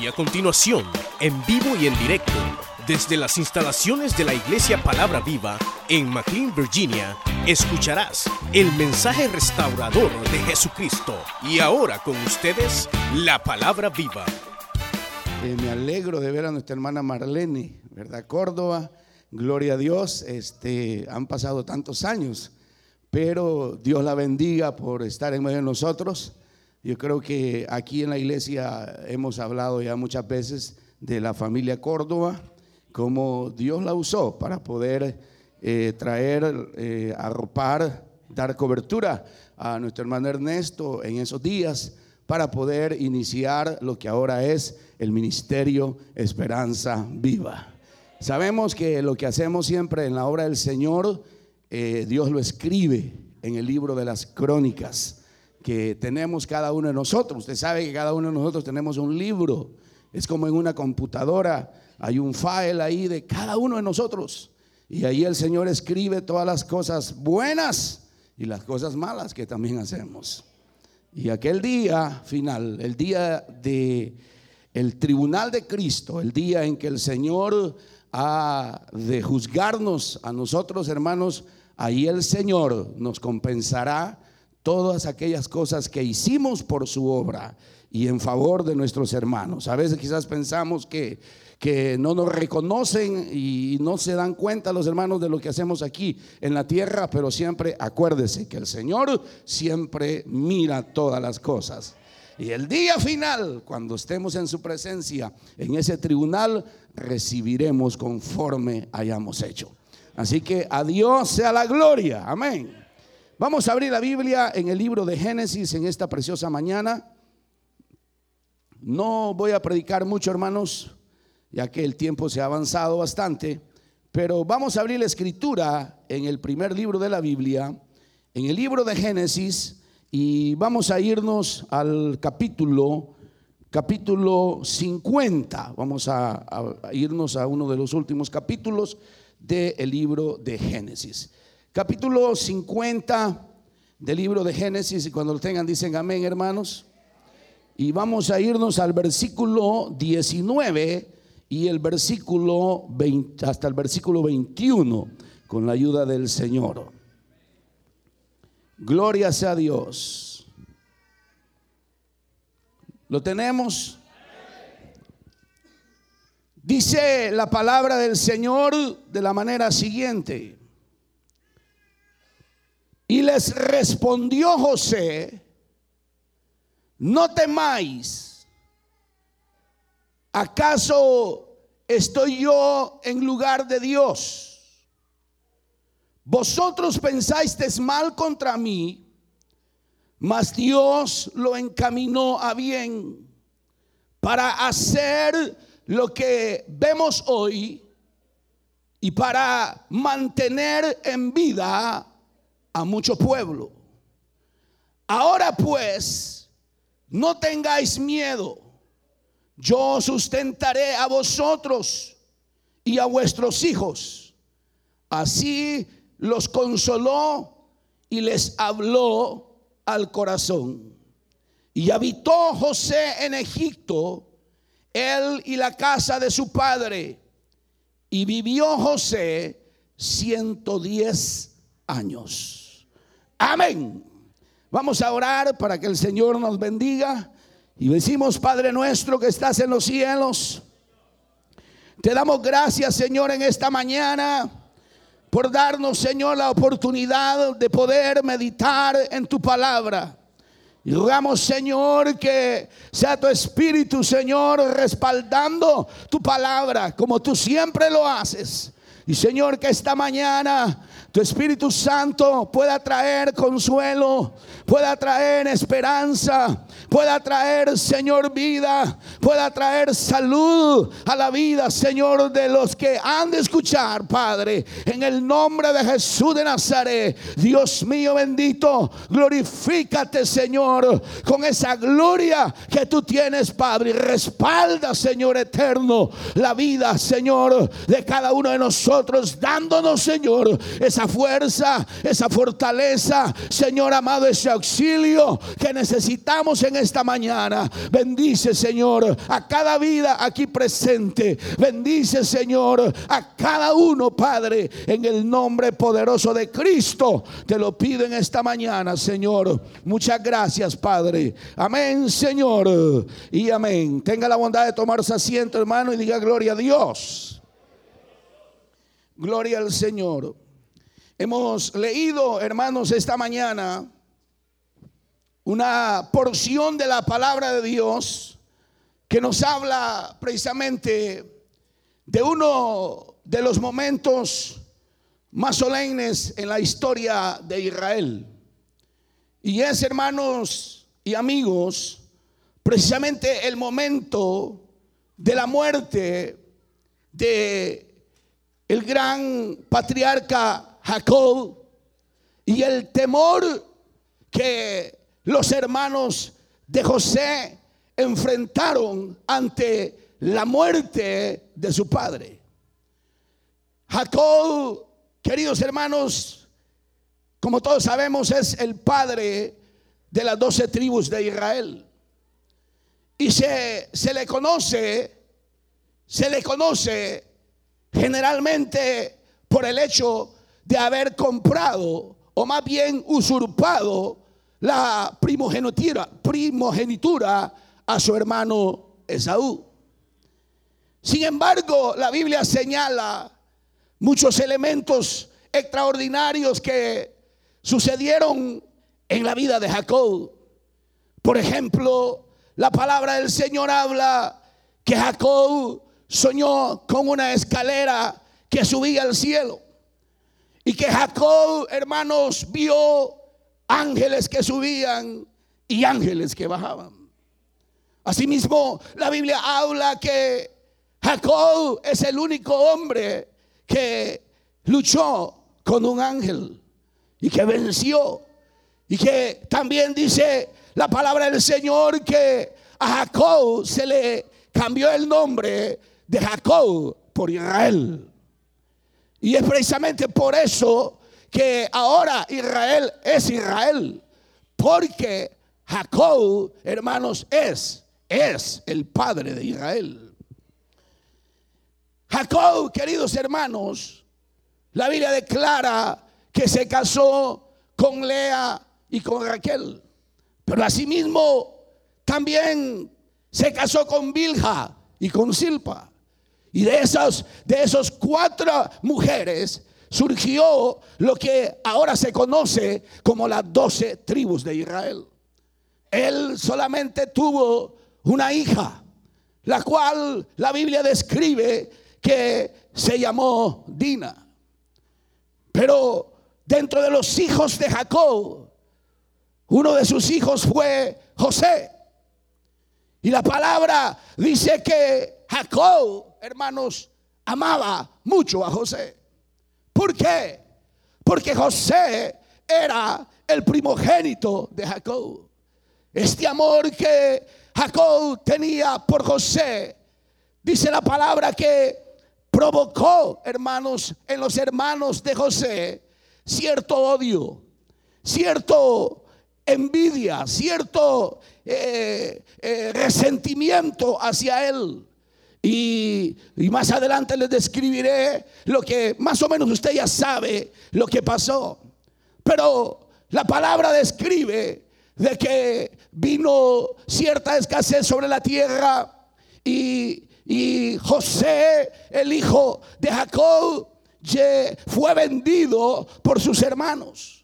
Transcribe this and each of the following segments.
Y a continuación, en vivo y en directo, desde las instalaciones de la Iglesia Palabra Viva en McLean, Virginia, escucharás el mensaje restaurador de Jesucristo. Y ahora con ustedes, la Palabra Viva. Eh, me alegro de ver a nuestra hermana Marlene, ¿verdad? Córdoba, gloria a Dios. Este, han pasado tantos años, pero Dios la bendiga por estar en medio de nosotros. Yo creo que aquí en la iglesia hemos hablado ya muchas veces de la familia Córdoba, cómo Dios la usó para poder eh, traer, eh, arropar, dar cobertura a nuestro hermano Ernesto en esos días para poder iniciar lo que ahora es el ministerio Esperanza Viva. Sabemos que lo que hacemos siempre en la obra del Señor, eh, Dios lo escribe en el libro de las crónicas que tenemos cada uno de nosotros. Usted sabe que cada uno de nosotros tenemos un libro. Es como en una computadora, hay un file ahí de cada uno de nosotros. Y ahí el Señor escribe todas las cosas buenas y las cosas malas que también hacemos. Y aquel día final, el día de tribunal de Cristo, el día en que el Señor ha de juzgarnos a nosotros, hermanos, ahí el Señor nos compensará todas aquellas cosas que hicimos por su obra y en favor de nuestros hermanos. A veces quizás pensamos que, que no nos reconocen y no se dan cuenta los hermanos de lo que hacemos aquí en la tierra, pero siempre acuérdese que el Señor siempre mira todas las cosas. Y el día final, cuando estemos en su presencia, en ese tribunal, recibiremos conforme hayamos hecho. Así que a Dios sea la gloria. Amén. Vamos a abrir la Biblia en el libro de Génesis en esta preciosa mañana. No voy a predicar mucho, hermanos, ya que el tiempo se ha avanzado bastante, pero vamos a abrir la escritura en el primer libro de la Biblia, en el libro de Génesis, y vamos a irnos al capítulo, capítulo 50. Vamos a, irnos a uno de los últimos capítulos del libro de Génesis capítulo 50 del libro de Génesis, y cuando lo tengan dicen amén, hermanos. Y vamos a irnos al versículo 19 y el versículo 20, hasta el versículo 21 con la ayuda del Señor. Gloria sea Dios. ¿Lo tenemos? Dice la palabra del Señor de la manera siguiente. Y les respondió José, no temáis, ¿acaso estoy yo en lugar de Dios? Vosotros pensáis mal contra mí, mas Dios lo encaminó a bien para hacer lo que vemos hoy y para mantener en vida a mucho pueblo. Ahora pues, no tengáis miedo. Yo sustentaré a vosotros y a vuestros hijos. Así los consoló y les habló al corazón. Y habitó José en Egipto, él y la casa de su padre. Y vivió José 110 años. Amén. Vamos a orar para que el Señor nos bendiga. Y decimos, Padre nuestro que estás en los cielos, te damos gracias, Señor, en esta mañana por darnos, Señor, la oportunidad de poder meditar en tu palabra. Y rogamos, Señor, que sea tu espíritu, Señor, respaldando tu palabra, como tú siempre lo haces. Y Señor, que esta mañana tu Espíritu Santo pueda traer consuelo, pueda traer esperanza, pueda traer, Señor, vida, pueda traer salud a la vida, Señor, de los que han de escuchar, Padre, en el nombre de Jesús de Nazaret. Dios mío bendito, glorifícate, Señor, con esa gloria que tú tienes, Padre, y respalda, Señor eterno, la vida, Señor, de cada uno de nosotros, dándonos, Señor, esa fuerza, esa fortaleza, Señor amado, esa auxilio que necesitamos en esta mañana. Bendice, Señor, a cada vida aquí presente. Bendice, Señor, a cada uno, Padre, en el nombre poderoso de Cristo. Te lo pido en esta mañana, Señor. Muchas gracias, Padre. Amén, Señor. Y amén. Tenga la bondad de tomarse asiento, hermano, y diga gloria a Dios. Gloria al Señor. Hemos leído, hermanos, esta mañana una porción de la palabra de Dios que nos habla precisamente de uno de los momentos más solemnes en la historia de Israel. Y es, hermanos y amigos, precisamente el momento de la muerte de el gran patriarca Jacob y el temor que los hermanos de José enfrentaron ante la muerte de su padre. Jacob, queridos hermanos, como todos sabemos, es el padre de las doce tribus de Israel. Y se, se le conoce, se le conoce generalmente por el hecho de haber comprado o más bien usurpado la primogenitura, primogenitura a su hermano Esaú. Sin embargo, la Biblia señala muchos elementos extraordinarios que sucedieron en la vida de Jacob. Por ejemplo, la palabra del Señor habla que Jacob soñó con una escalera que subía al cielo. Y que Jacob, hermanos, vio ángeles que subían y ángeles que bajaban. Asimismo, la Biblia habla que Jacob es el único hombre que luchó con un ángel y que venció. Y que también dice la palabra del Señor que a Jacob se le cambió el nombre de Jacob por Israel. Y es precisamente por eso que ahora Israel es Israel. Porque Jacob, hermanos, es, es el padre de Israel. Jacob, queridos hermanos, la Biblia declara que se casó con Lea y con Raquel. Pero asimismo también se casó con Bilha y con Silpa. Y de esas, de esos cuatro mujeres surgió lo que ahora se conoce como las doce tribus de Israel. Él solamente tuvo una hija, la cual la Biblia describe que se llamó Dina. Pero dentro de los hijos de Jacob, uno de sus hijos fue José. Y la palabra dice que Jacob hermanos, amaba mucho a José. ¿Por qué? Porque José era el primogénito de Jacob. Este amor que Jacob tenía por José, dice la palabra que provocó, hermanos, en los hermanos de José, cierto odio, cierto envidia, cierto eh, eh, resentimiento hacia él. Y, más adelante les describiré lo que más o menos usted ya sabe lo que pasó. Pero la palabra describe de que vino cierta escasez sobre la tierra y, y José, el hijo de Jacob, fue vendido por sus hermanos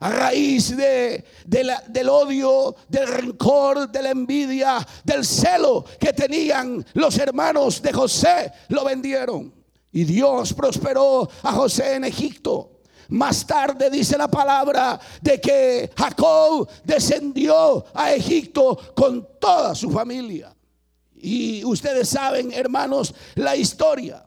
a raíz de, del odio, del rencor, de la envidia, del celo que tenían los hermanos de José, lo vendieron. Y Dios prosperó a José en Egipto. Más tarde dice la palabra de que Jacob descendió a Egipto con toda su familia. Y ustedes saben, hermanos, la historia.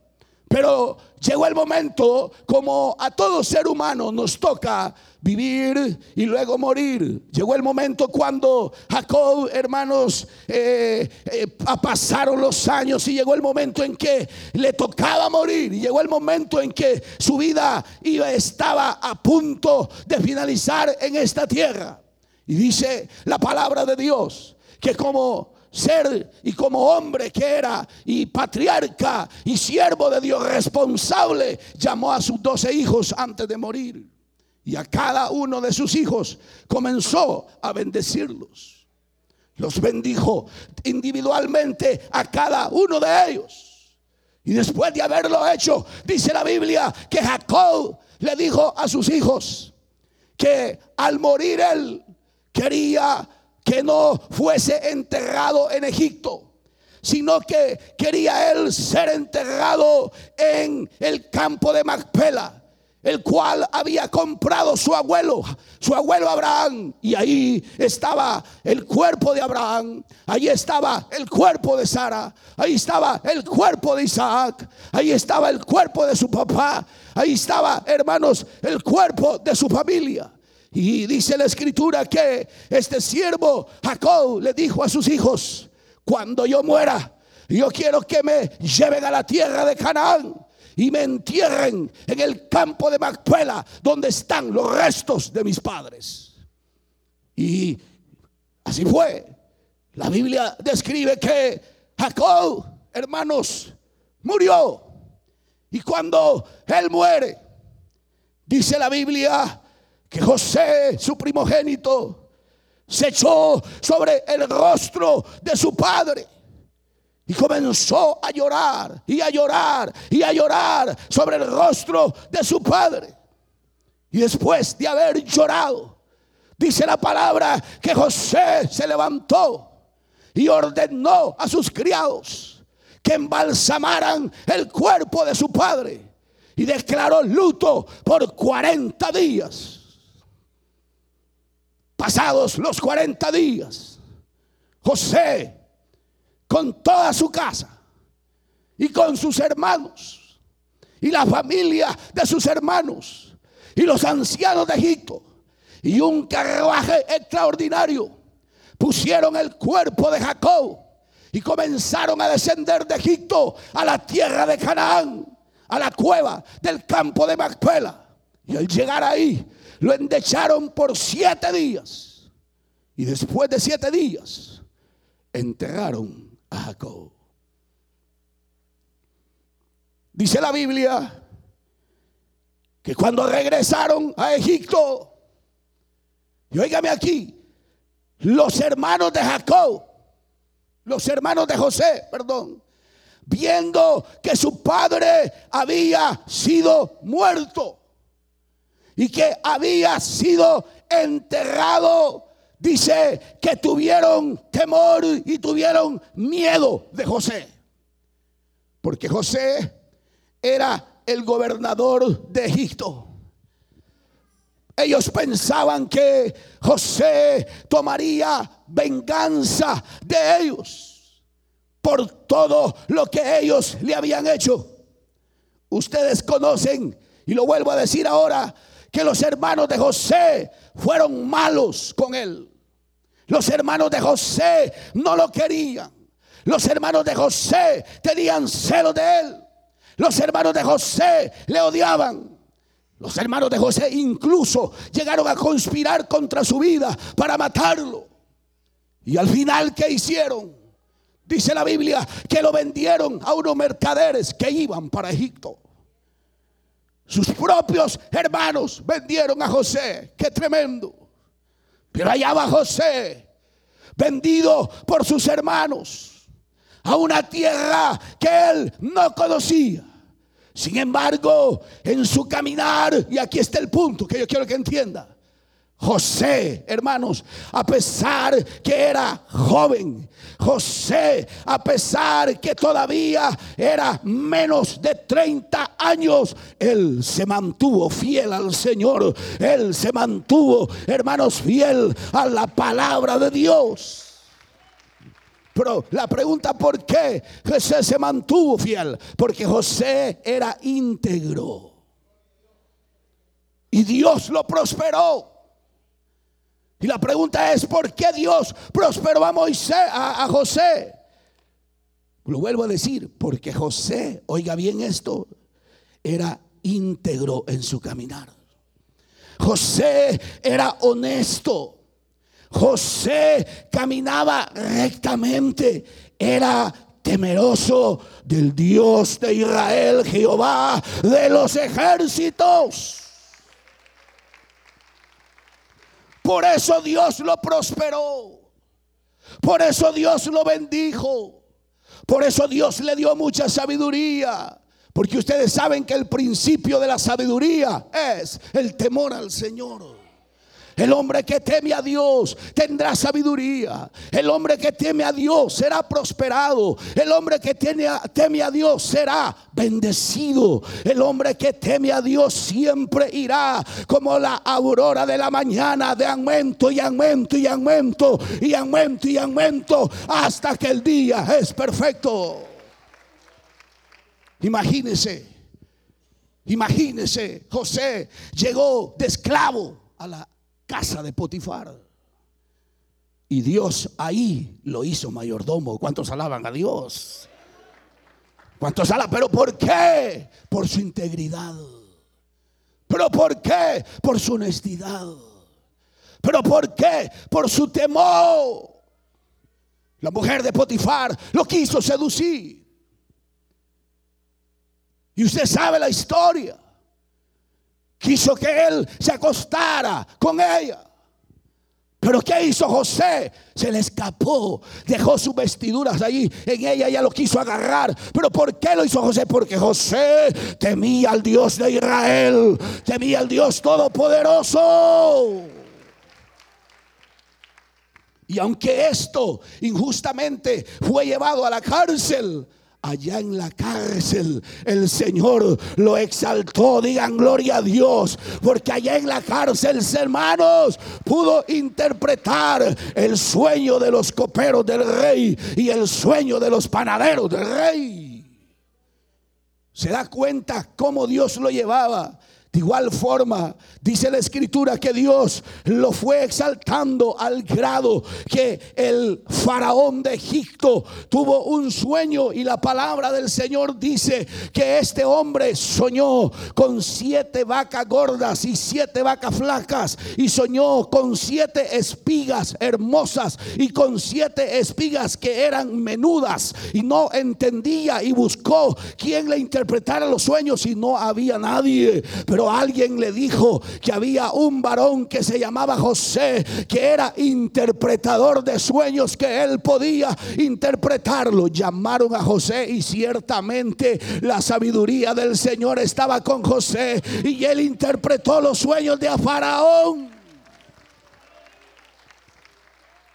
Pero llegó el momento, como a todo ser humano nos toca vivir y luego morir. Llegó el momento cuando Jacob, hermanos, eh, eh, pasaron los años y llegó el momento en que le tocaba morir. Y llegó el momento en que su vida iba, estaba a punto de finalizar en esta tierra. Y dice la palabra de Dios que como ser y como hombre que era y patriarca y siervo de Dios responsable, llamó a sus doce hijos antes de morir. Y a cada uno de sus hijos comenzó a bendecirlos. Los bendijo individualmente a cada uno de ellos. Y después de haberlo hecho, dice la Biblia que Jacob le dijo a sus hijos que al morir él quería que no fuese enterrado en Egipto, sino que quería él ser enterrado en el campo de Macpela el cual había comprado su abuelo, su abuelo Abraham. Y ahí estaba el cuerpo de Abraham, ahí estaba el cuerpo de Sara, ahí estaba el cuerpo de Isaac, ahí estaba el cuerpo de su papá, ahí estaba, hermanos, el cuerpo de su familia. Y dice la escritura que este siervo Jacob le dijo a sus hijos, cuando yo muera, yo quiero que me lleven a la tierra de Canaán y me entierren en el campo de Macpela, donde están los restos de mis padres. Y así fue. La Biblia describe que Jacob, hermanos, murió. Y cuando él muere, dice la Biblia que José, su primogénito, se echó sobre el rostro de su padre. Comenzó a llorar y a llorar y a llorar sobre el rostro de su padre. Y después de haber llorado, dice la palabra que José se levantó y ordenó a sus criados que embalsamaran el cuerpo de su padre y declaró luto por 40 días. Pasados los 40 días, José, con toda su casa y con sus hermanos y la familia de sus hermanos y los ancianos de Egipto y un carruaje extraordinario, pusieron el cuerpo de Jacob y comenzaron a descender de Egipto a la tierra de Canaán, a la cueva del campo de Macpela. Y al llegar ahí, lo endecharon por siete días. Y después de siete días, enterraron Jacob. Dice la Biblia que cuando regresaron a Egipto, y óigame aquí, los hermanos de Jacob, los hermanos de José, perdón, viendo que su padre había sido muerto, y que había sido enterrado, dice que tuvieron temor y tuvieron miedo de José. Porque José era el gobernador de Egipto. Ellos pensaban que José tomaría venganza de ellos por todo lo que ellos le habían hecho. Ustedes conocen, y lo vuelvo a decir ahora, que los hermanos de José fueron malos con él. Los hermanos de José no lo querían. Los hermanos de José tenían celo de él. Los hermanos de José le odiaban. Los hermanos de José incluso llegaron a conspirar contra su vida para matarlo. Y al final, ¿qué hicieron? Dice la Biblia que lo vendieron a unos mercaderes que iban para Egipto. Sus propios hermanos vendieron a José. Qué tremendo. Pero allá va José, vendido por sus hermanos a una tierra que él no conocía. Sin embargo, en su caminar, y aquí está el punto que yo quiero que entienda, José, hermanos, a pesar que era joven, José, a pesar que todavía era menos de 30 años, él se mantuvo fiel al Señor. Él se mantuvo, hermanos, fiel a la palabra de Dios. Pero la pregunta, ¿por qué José se mantuvo fiel? Porque José era íntegro. Y Dios lo prosperó. Y la pregunta es, ¿por qué Dios prosperó a Moisés, a, José? Lo vuelvo a decir, porque José, oiga bien esto, era íntegro en su caminar. José era honesto. José caminaba rectamente, era temeroso del Dios de Israel, Jehová de los ejércitos. Por eso Dios lo prosperó. Por eso Dios lo bendijo. Por eso Dios le dio mucha sabiduría. Porque ustedes saben que el principio de la sabiduría es el temor al Señor. El hombre que teme a Dios tendrá sabiduría. El hombre que teme a Dios será prosperado. El hombre que teme a Dios será bendecido. El hombre que teme a Dios siempre irá como la aurora de la mañana de aumento y aumento y aumento y aumento y aumento hasta que el día es perfecto. Imagínese, imagínese, José llegó de esclavo a la casa de Potifar. Y Dios ahí lo hizo mayordomo. ¿Cuántos alaban a Dios? ¿Cuántos alaban? ¿Pero por qué? Por su integridad. ¿Pero por qué? Por su honestidad. ¿Pero por qué? Por su temor. La mujer de Potifar lo quiso seducir. Y usted sabe la historia quiso que él se acostara con ella. Pero ¿qué hizo José? Se le escapó, dejó sus vestiduras allí, en ella ella lo quiso agarrar. Pero ¿por qué lo hizo José? Porque José temía al Dios de Israel, temía al Dios todopoderoso. Y aunque esto injustamente fue llevado a la cárcel, allá en la cárcel el Señor lo exaltó. Digan gloria a Dios. Porque allá en la cárcel, hermanos, pudo interpretar el sueño de los coperos del rey y el sueño de los panaderos del rey. Se da cuenta cómo Dios lo llevaba. De igual forma, dice la escritura que Dios lo fue exaltando al grado que el faraón de Egipto tuvo un sueño y la palabra del Señor dice que este hombre soñó con siete vacas gordas y siete vacas flacas y soñó con siete espigas hermosas y con siete espigas que eran menudas y no entendía y buscó quien le interpretara los sueños y no había nadie. Alguien le dijo que había un varón que se llamaba José, que era interpretador de sueños, que él podía interpretarlo. Llamaron a José y ciertamente la sabiduría del Señor estaba con José y él interpretó los sueños de Faraón.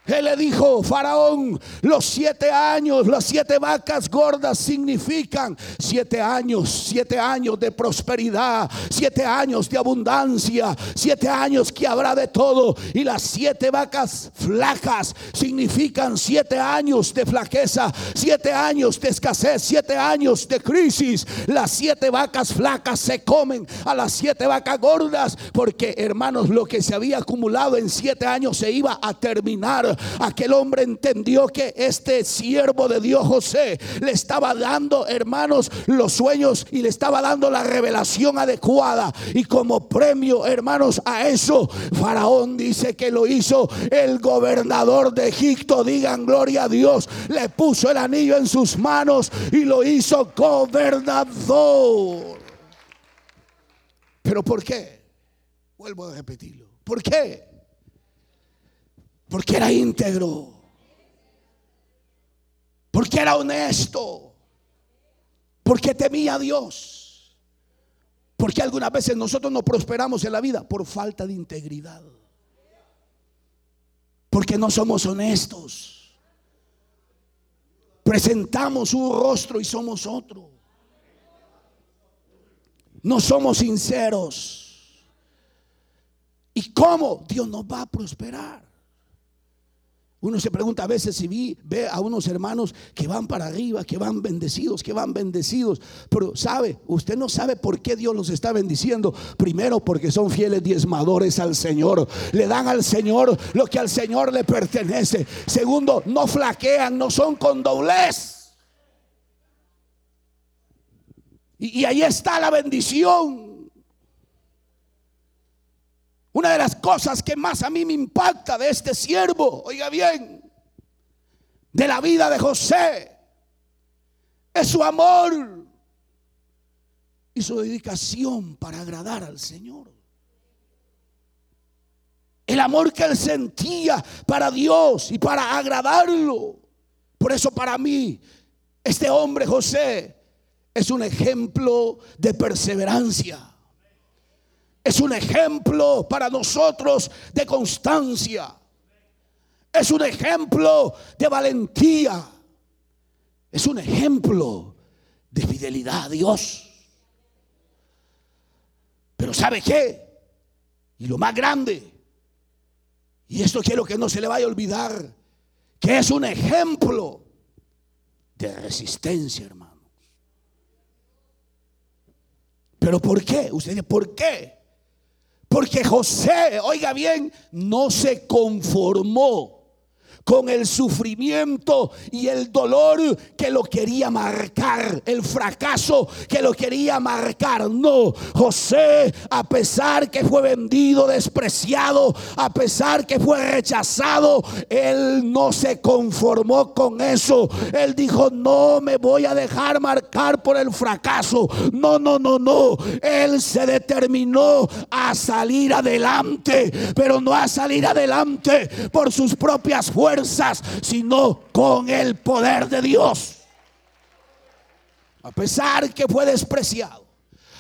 Él le dijo, Faraón, los siete años, las siete vacas gordas significan siete años, siete años de prosperidad, siete años de abundancia, siete años que habrá de todo. Y las siete vacas flacas significan siete años de flaqueza, siete años de escasez, siete años de crisis. Las siete vacas flacas se comen a las siete vacas gordas, porque hermanos, lo que se había acumulado en siete años se iba a terminar aquel hombre entendió que este siervo de Dios José le estaba dando, hermanos, los sueños y le estaba dando la revelación adecuada. Y como premio, hermanos, a eso, Faraón dice que lo hizo el gobernador de Egipto. Digan gloria a Dios. Le puso el anillo en sus manos y lo hizo gobernador. ¿Pero por qué? Vuelvo a repetirlo. ¿Por qué? Porque era íntegro. Porque era honesto. Porque temía a Dios. Porque algunas veces nosotros no prosperamos en la vida por falta de integridad. Porque no somos honestos. Presentamos un rostro y somos otro. No somos sinceros. ¿Y cómo Dios nos va a prosperar? Uno se pregunta a veces si vi, ve a unos hermanos que van para arriba, que van bendecidos, que van bendecidos. Pero sabe, usted no sabe por qué Dios los está bendiciendo. Primero porque son fieles diezmadores al Señor. Le dan al Señor lo que al Señor le pertenece. Segundo, no flaquean, no son con doblez. Y, y ahí está la bendición. Una de las cosas que más a mí me impacta de este siervo, oiga bien, de la vida de José, es su amor y su dedicación para agradar al Señor. El amor que él sentía para Dios y para agradarlo. Por eso para mí, este hombre José es un ejemplo de perseverancia. Es un ejemplo para nosotros de constancia. Es un ejemplo de valentía. Es un ejemplo de fidelidad a Dios. Pero ¿sabe qué? Y lo más grande, y esto quiero que no se le vaya a olvidar, que es un ejemplo de resistencia, hermanos. Pero ¿por qué? Usted dice, ¿por qué? Porque José, oiga bien, no se conformó con el sufrimiento y el dolor que lo quería marcar, el fracaso que lo quería marcar. No, José, a pesar que fue vendido, despreciado, a pesar que fue rechazado, él no se conformó con eso. Él dijo, no me voy a dejar marcar por el fracaso. No, no, no, no. Él se determinó a salir adelante, pero no a salir adelante por sus propias fuerzas sino con el poder de Dios. A pesar que fue despreciado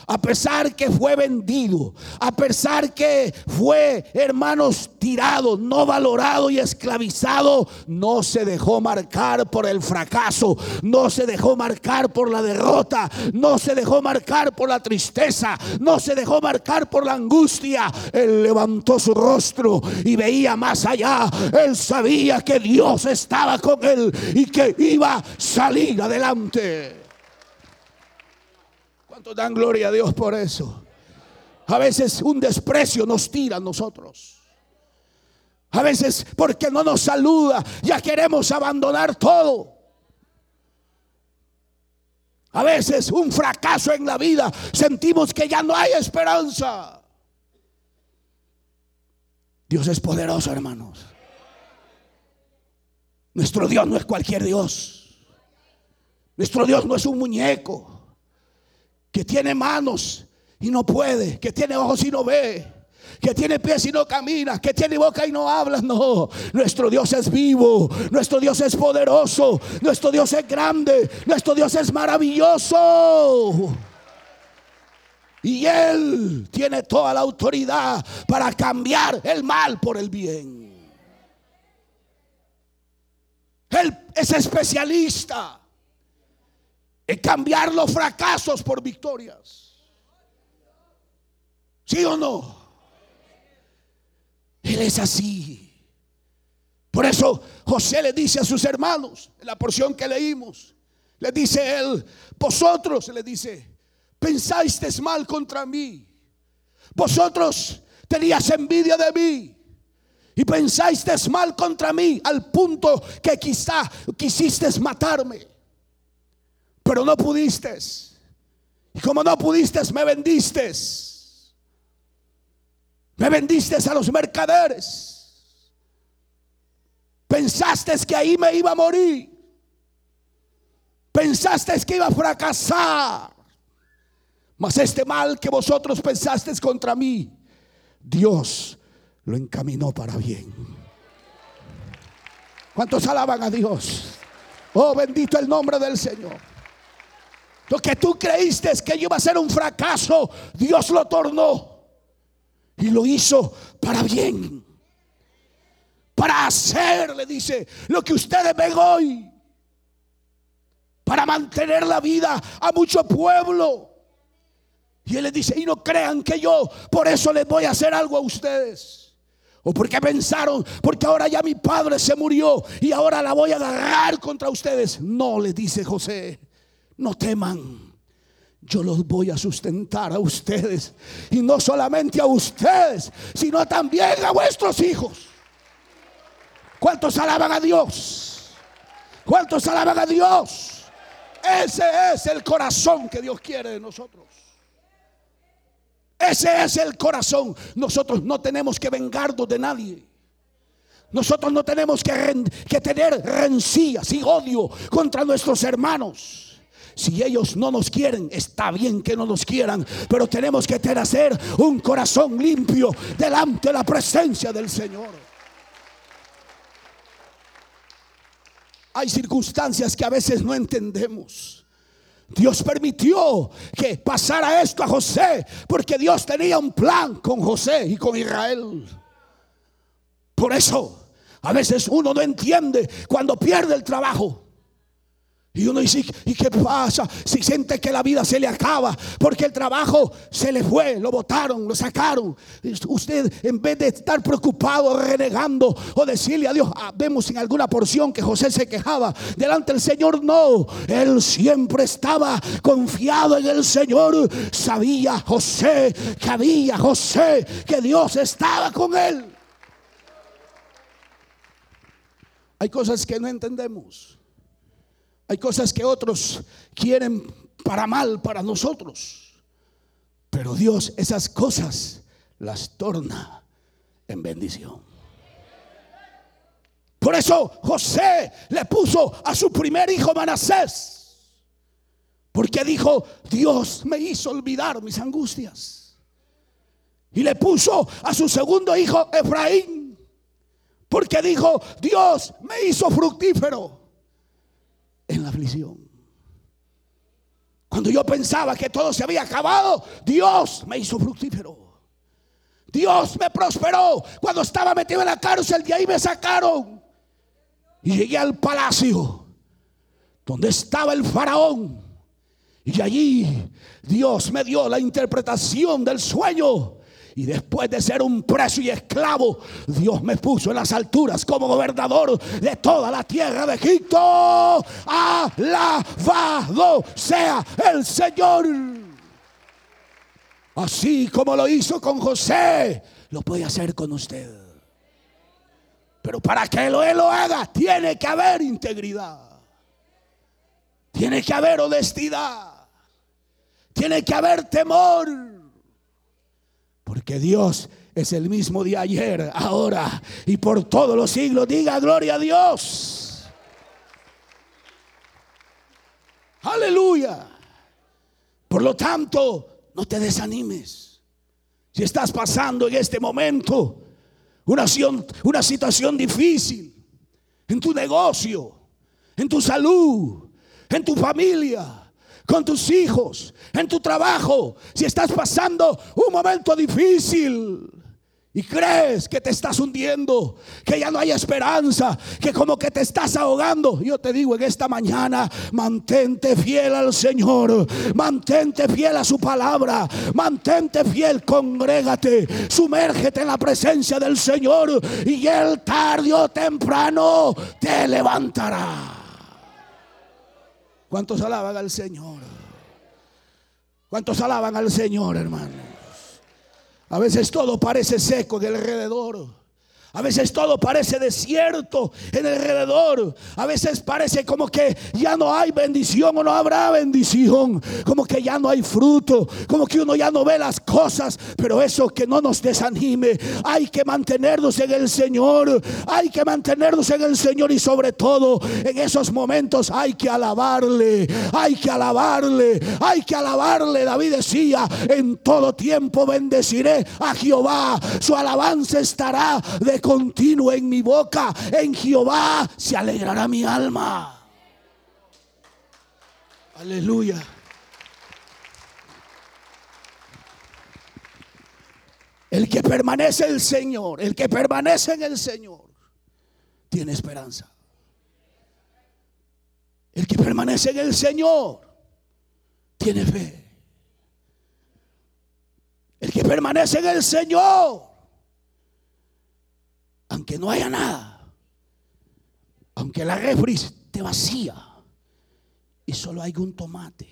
a pesar que fue vendido, a pesar que fue, hermanos, tirado, no valorado y esclavizado, no se dejó marcar por el fracaso, no se dejó marcar por la derrota, no se dejó marcar por la tristeza, no se dejó marcar por la angustia. Él levantó su rostro y veía más allá. Él sabía que Dios estaba con él y que iba a salir adelante dan gloria a Dios por eso? A veces un desprecio nos tira a nosotros. A veces porque no nos saluda, ya queremos abandonar todo. A veces un fracaso en la vida, sentimos que ya no hay esperanza. Dios es poderoso, hermanos. Nuestro Dios no es cualquier Dios. Nuestro Dios no es un muñeco que tiene manos y no puede, que tiene ojos y no ve, que tiene pies y no camina, que tiene boca y no habla. No, nuestro Dios es vivo, nuestro Dios es poderoso, nuestro Dios es grande, nuestro Dios es maravilloso. Y Él tiene toda la autoridad para cambiar el mal por el bien. Él es especialista cambiar los fracasos por victorias. ¿Sí o no? Él es así. Por eso José le dice a sus hermanos, en la porción que leímos, le dice él, vosotros, le dice, pensáis mal contra mí. Vosotros tenías envidia de mí. Y pensáis mal contra mí al punto que quizá quisiste matarme pero no pudiste. Y como no pudiste, me vendiste. Me vendiste a los mercaderes. Pensaste que ahí me iba a morir. Pensaste que iba a fracasar. Mas este mal que vosotros pensasteis contra mí, Dios lo encaminó para bien. ¿Cuántos alaban a Dios? Oh, bendito el nombre del Señor. Lo que tú creíste que iba a ser un fracaso, Dios lo tornó y lo hizo para bien. Para hacer, le dice, lo que ustedes ven hoy. Para mantener la vida a mucho pueblo. Y él le dice, y no crean que yo por eso les voy a hacer algo a ustedes. O porque pensaron, porque ahora ya mi padre se murió y ahora la voy a agarrar contra ustedes. No, le dice José no teman. Yo los voy a sustentar a ustedes. Y no solamente a ustedes, sino también a vuestros hijos. ¿Cuántos alaban a Dios? ¿Cuántos alaban a Dios? Ese es el corazón que Dios quiere de nosotros. Ese es el corazón. Nosotros no tenemos que vengarnos de nadie. Nosotros no tenemos que, que tener rencillas y odio contra nuestros hermanos. Si ellos no nos quieren, está bien que no nos quieran, pero tenemos que tener un corazón limpio delante de la presencia del Señor. Hay circunstancias que a veces no entendemos. Dios permitió que pasara esto a José, porque Dios tenía un plan con José y con Israel. Por eso, a veces uno no entiende cuando pierde el trabajo. Y uno dice, ¿y qué pasa? Si siente que la vida se le acaba, porque el trabajo se le fue, lo botaron, lo sacaron. Usted, en vez de estar preocupado, renegando o decirle a Dios, ah, vemos en alguna porción que José se quejaba, delante del Señor no. Él siempre estaba confiado en el Señor. Sabía José que había José, que Dios estaba con él. Hay cosas que no entendemos. Hay cosas que otros quieren para mal para nosotros. Pero Dios esas cosas las torna en bendición. Por eso José le puso a su primer hijo Manasés. Porque dijo, Dios me hizo olvidar mis angustias. Y le puso a su segundo hijo Efraín. Porque dijo, Dios me hizo fructífero en la aflicción. Cuando yo pensaba que todo se había acabado, Dios me hizo fructífero. Dios me prosperó. Cuando estaba metido en la cárcel, de ahí me sacaron. Y llegué al palacio donde estaba el faraón. Y allí Dios me dio la interpretación del sueño y después de ser un preso y esclavo, Dios me puso en las alturas como gobernador de toda la tierra de Egipto. Alabado sea el Señor. Así como lo hizo con José, lo puede hacer con usted. Pero para que lo, él lo haga, tiene que haber integridad. Tiene que haber honestidad. Tiene que haber temor. Porque Dios es el mismo de ayer, ahora y por todos los siglos. Diga gloria a Dios. Aleluya. Por lo tanto, no te desanimes. Si estás pasando en este momento una, una situación difícil en tu negocio, en tu salud, en tu familia, con tus hijos, en tu trabajo, si estás pasando un momento difícil y crees que te estás hundiendo, que ya no hay esperanza, que como que te estás ahogando, yo te digo en esta mañana, mantente fiel al Señor, mantente fiel a su palabra, mantente fiel, congrégate, sumérgete en la presencia del Señor y Él tarde o temprano te levantará. ¿Cuántos alaban al Señor? ¿Cuántos alaban al Señor, hermanos? A veces todo parece seco en el alrededor. A veces todo parece desierto en alrededor. A veces parece como que ya no hay bendición o no habrá bendición. Como que ya no hay fruto. Como que uno ya no ve las cosas. Pero eso que no nos desanime. Hay que mantenernos en el Señor. Hay que mantenernos en el Señor. Y sobre todo en esos momentos hay que alabarle. Hay que alabarle. Hay que alabarle. David decía, en todo tiempo bendeciré a Jehová. Su alabanza estará de continuo en mi boca. En Jehová se alegrará mi alma. Aleluya. El que permanece en el Señor, el que permanece en el Señor, tiene esperanza. El que permanece en el Señor, tiene fe. El que permanece en el Señor, aunque no haya nada, aunque la refri esté vacía y solo hay un tomate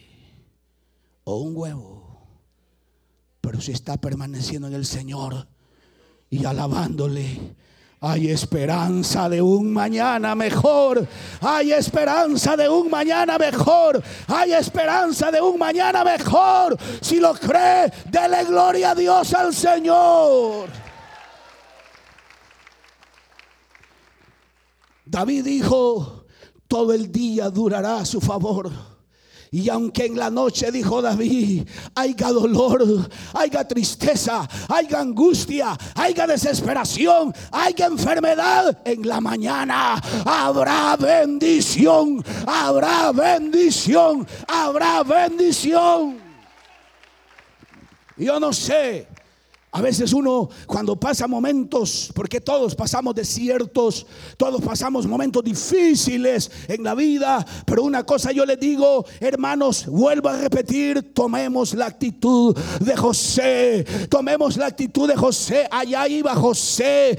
o un huevo, pero si está permaneciendo en el Señor y alabándole, Hay esperanza de un mañana mejor. Hay esperanza de un mañana mejor. Hay esperanza de un mañana mejor. Si lo cree, dele gloria a Dios al Señor. David dijo, todo el día durará su favor. Y aunque en la noche, dijo David, haya dolor, haya tristeza, haya angustia, haya desesperación, haya enfermedad, en la mañana habrá bendición, habrá bendición, habrá bendición. Yo no sé a veces uno cuando pasa momentos, porque todos pasamos desiertos, todos pasamos momentos difíciles en la vida, pero una cosa yo les digo, hermanos, vuelvo a repetir, tomemos la actitud de José, tomemos la actitud de José, allá iba José,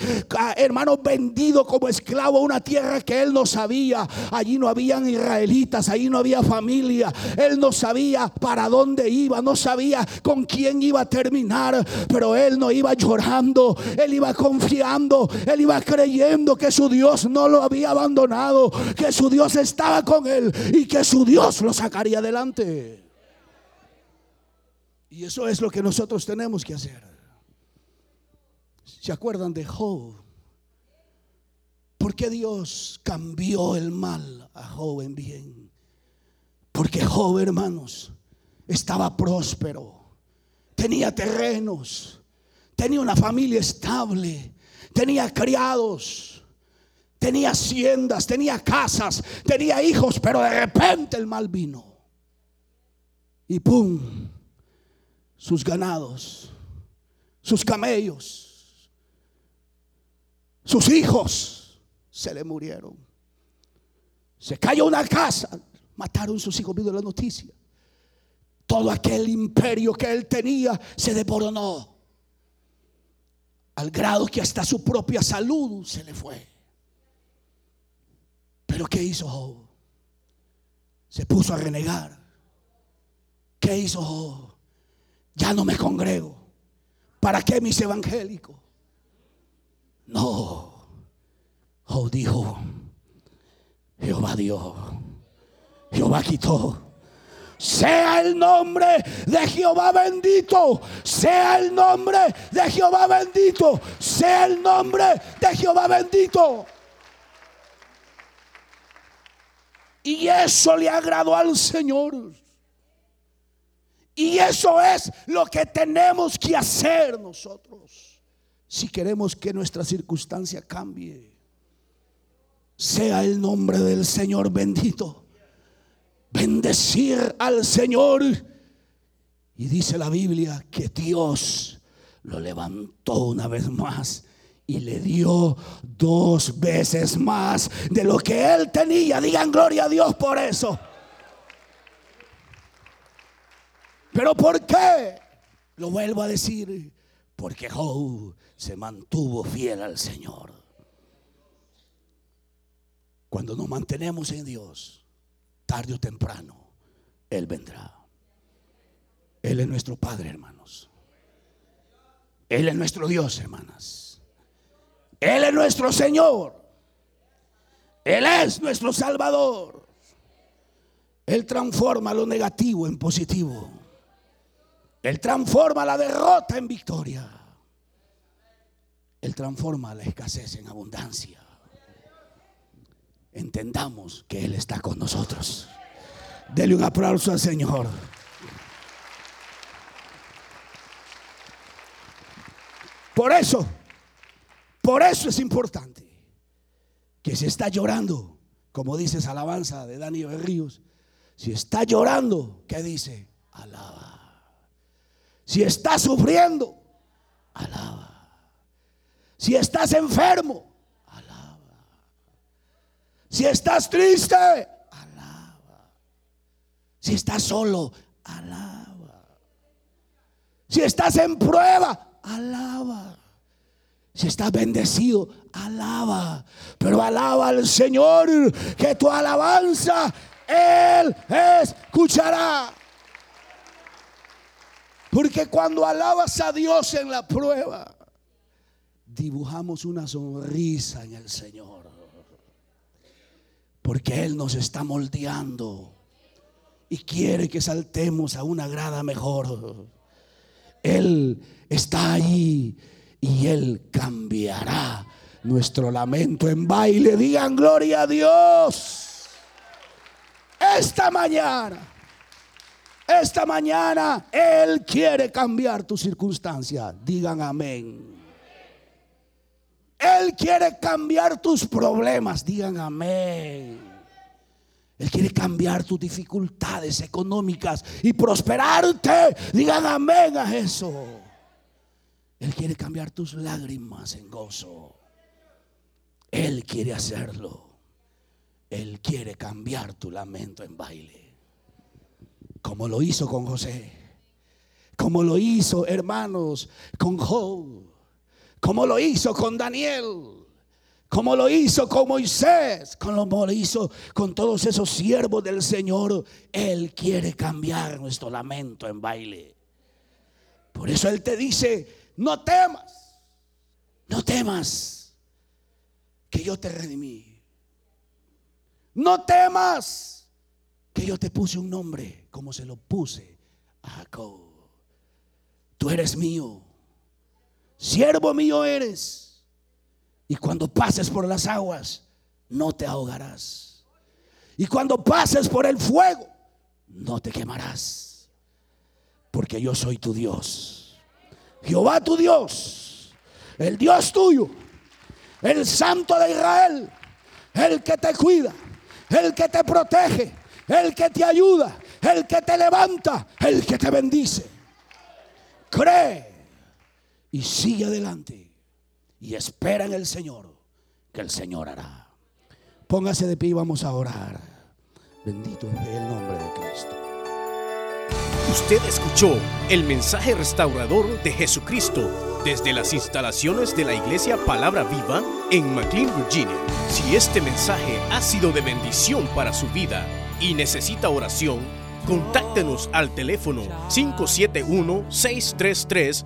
hermano vendido como esclavo a una tierra que él no sabía, allí no habían israelitas, allí no había familia, él no sabía para dónde iba, no sabía con quién iba a terminar, pero él él no iba llorando, él iba confiando, él iba creyendo que su Dios no lo había abandonado, que su Dios estaba con él y que su Dios lo sacaría adelante. Y eso es lo que nosotros tenemos que hacer. ¿Se acuerdan de Job? ¿Por qué Dios cambió el mal a Job en bien? Porque Job, hermanos, estaba próspero, tenía terrenos, tenía una familia estable, tenía criados, tenía haciendas, tenía casas, tenía hijos, pero de repente el mal vino. Y pum, sus ganados, sus camellos, sus hijos se le murieron. Se cayó una casa, mataron sus hijos, viendo la noticia. Todo aquel imperio que él tenía se deporonó al grado que hasta su propia salud se le fue. Pero ¿qué hizo Job? Se puso a renegar. ¿Qué hizo Job? Ya no me congrego. ¿Para qué mis evangélicos? No. Job dijo, Jehová dio, Jehová quitó. Sea el nombre de Jehová bendito. Sea el nombre de Jehová bendito. Sea el nombre de Jehová bendito. Y eso le agradó al Señor. Y eso es lo que tenemos que hacer nosotros. Si queremos que nuestra circunstancia cambie. Sea el nombre del Señor bendito bendecir al Señor. Y dice la Biblia que Dios lo levantó una vez más y le dio dos veces más de lo que él tenía. Digan gloria a Dios por eso. Pero ¿por qué? Lo vuelvo a decir. Porque Job se mantuvo fiel al Señor. Cuando nos mantenemos en Dios, tarde o temprano, Él vendrá. Él es nuestro Padre, hermanos. Él es nuestro Dios, hermanas. Él es nuestro Señor. Él es nuestro Salvador. Él transforma lo negativo en positivo. Él transforma la derrota en victoria. Él transforma la escasez en abundancia entendamos que Él está con nosotros. Dele un aplauso al Señor. Por eso, por eso es importante que si está llorando, como dice esa alabanza de Dani Berríos, si está llorando, ¿qué dice? Alaba. Si está sufriendo, alaba. Si estás enfermo, si estás triste, alaba. Si estás solo, alaba. Si estás en prueba, alaba. Si estás bendecido, alaba. Pero alaba al Señor que tu alabanza Él escuchará. Porque cuando alabas a Dios en la prueba, dibujamos una sonrisa en el Señor. Porque Él nos está moldeando y quiere que saltemos a una grada mejor. Él está allí y Él cambiará nuestro lamento en baile. Digan gloria a Dios. Esta mañana, esta mañana Él quiere cambiar tu circunstancia. Digan amén. Él quiere cambiar tus problemas. Digan amén. Él quiere cambiar tus dificultades económicas y prosperarte. Digan amén a eso. Él quiere cambiar tus lágrimas en gozo. Él quiere hacerlo. Él quiere cambiar tu lamento en baile. Como lo hizo con José. Como lo hizo, hermanos, con Job. Como lo hizo con Daniel. Como lo hizo con Moisés. Como lo hizo con todos esos siervos del Señor. Él quiere cambiar nuestro lamento en baile. Por eso Él te dice, no temas. No temas que yo te redimí. No temas que yo te puse un nombre como se lo puse a Jacob. Tú eres mío. Siervo mío eres. Y cuando pases por las aguas, no te ahogarás. Y cuando pases por el fuego, no te quemarás. Porque yo soy tu Dios. Jehová tu Dios. El Dios tuyo. El Santo de Israel. El que te cuida. El que te protege. El que te ayuda. El que te levanta. El que te bendice. Cree y sigue adelante y espera en el Señor, que el Señor hará. Póngase de pie y vamos a orar. Bendito es el nombre de Cristo. Usted escuchó el mensaje restaurador de Jesucristo desde las instalaciones de la iglesia Palabra Viva en McLean, Virginia. Si este mensaje ha sido de bendición para su vida y necesita oración, contáctenos al teléfono 571 633